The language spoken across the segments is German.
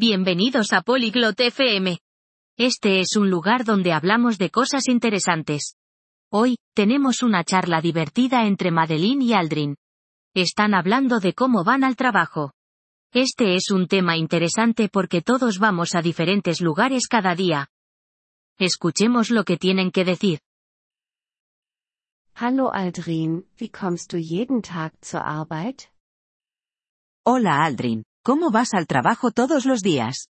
Bienvenidos a Polyglot FM. Este es un lugar donde hablamos de cosas interesantes. Hoy, tenemos una charla divertida entre Madeline y Aldrin. Están hablando de cómo van al trabajo. Este es un tema interesante porque todos vamos a diferentes lugares cada día. Escuchemos lo que tienen que decir. Hallo Aldrin, wie kommst du jeden Tag zur Arbeit? Hola Aldrin, ¿cómo vas al trabajo todos los días?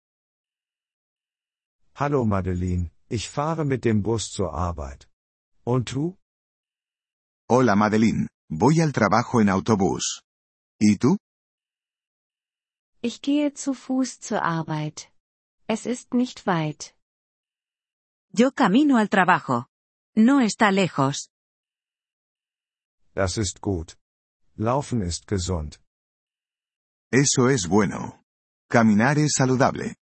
Hallo Madeline, ich fahre mit dem Bus zur Arbeit. Und du? Hola Madeline, voy al trabajo en autobús. ¿Y tú? Ich gehe zu Fuß zur Arbeit. Es ist nicht weit. Yo camino al trabajo. No está lejos. Das ist gut. Laufen ist gesund. Eso es bueno. Caminar es saludable.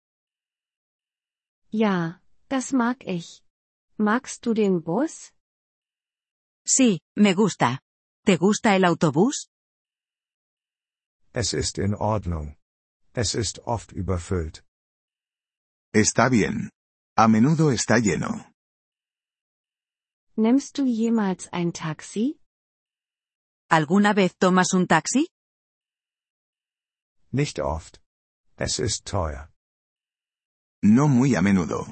Ja, das mag ich. Magst du den Bus? Sí, me gusta. ¿Te gusta el autobús? Es ist in Ordnung. Es ist oft überfüllt. Está bien. A menudo está lleno. Nimmst du jemals ein Taxi? ¿Alguna vez tomas un taxi? Nicht oft. Es ist teuer. No muy a menudo.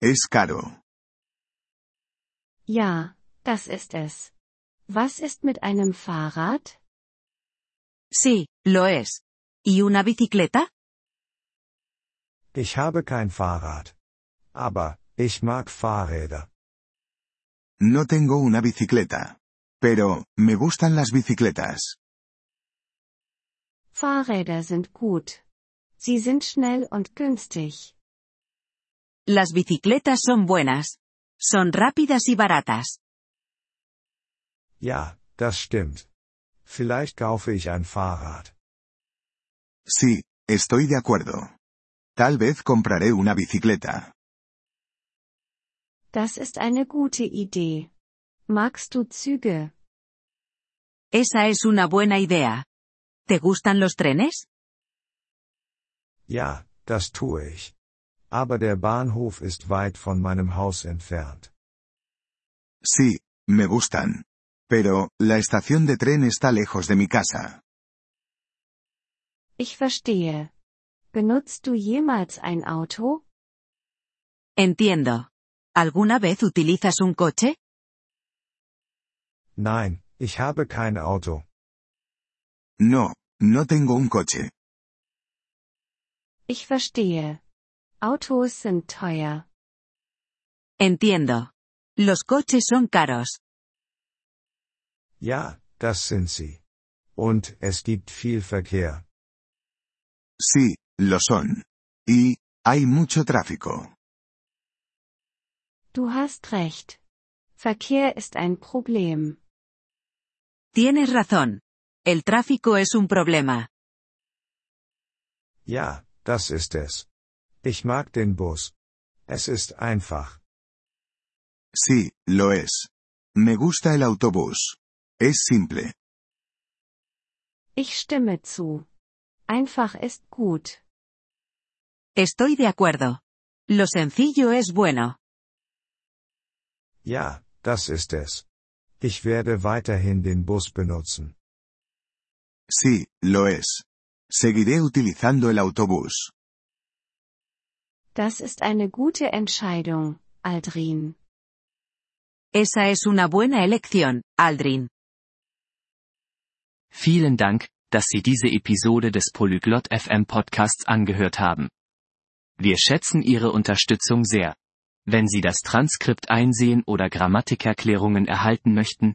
Es caro. Ja, das ist es. Was ist mit einem Fahrrad? Sí, lo es. ¿Y una bicicleta? Ich habe kein Fahrrad. Aber, ich mag Fahrräder. No tengo una bicicleta. Pero, me gustan las bicicletas. Fahrräder sind gut. Sie sind schnell und günstig. Las bicicletas son buenas. Son rápidas y baratas. Ja, das stimmt. Vielleicht kaufe ich ein Fahrrad. Sí, estoy de acuerdo. Tal vez compraré una bicicleta. Das ist eine gute Idee. Magst du Züge? Esa es una buena idea. ¿Te gustan los trenes? Ja, das tue ich. Aber der Bahnhof ist weit von meinem Haus entfernt. Sí, me gustan. Pero, la estación de tren está lejos de mi casa. Ich verstehe. Benutzt du jemals ein Auto? Entiendo. ¿Alguna vez utilizas un coche? Nein, ich habe kein Auto. No, no tengo un coche. Ich verstehe. Autos sind teuer. Entiendo. Los coches son caros. Ja, das sind sie. Und es gibt viel Verkehr. Sí, lo son. Y, hay mucho tráfico. Du hast recht. Verkehr ist ein Problem. Tienes razón. El tráfico es un problema. Ja, das ist es. Ich mag den Bus. Es ist einfach. Sí, lo es. Me gusta el autobús. Es simple. Ich stimme zu. Einfach ist gut. Estoy de acuerdo. Lo sencillo es bueno. Ja, das ist es. Ich werde weiterhin den Bus benutzen. Sí, lo es. Seguiré utilizando el autobús. Das ist eine gute Entscheidung, Aldrin. Esa es una buena elección, Aldrin. Vielen Dank, dass Sie diese Episode des Polyglot FM Podcasts angehört haben. Wir schätzen Ihre Unterstützung sehr. Wenn Sie das Transkript einsehen oder Grammatikerklärungen erhalten möchten,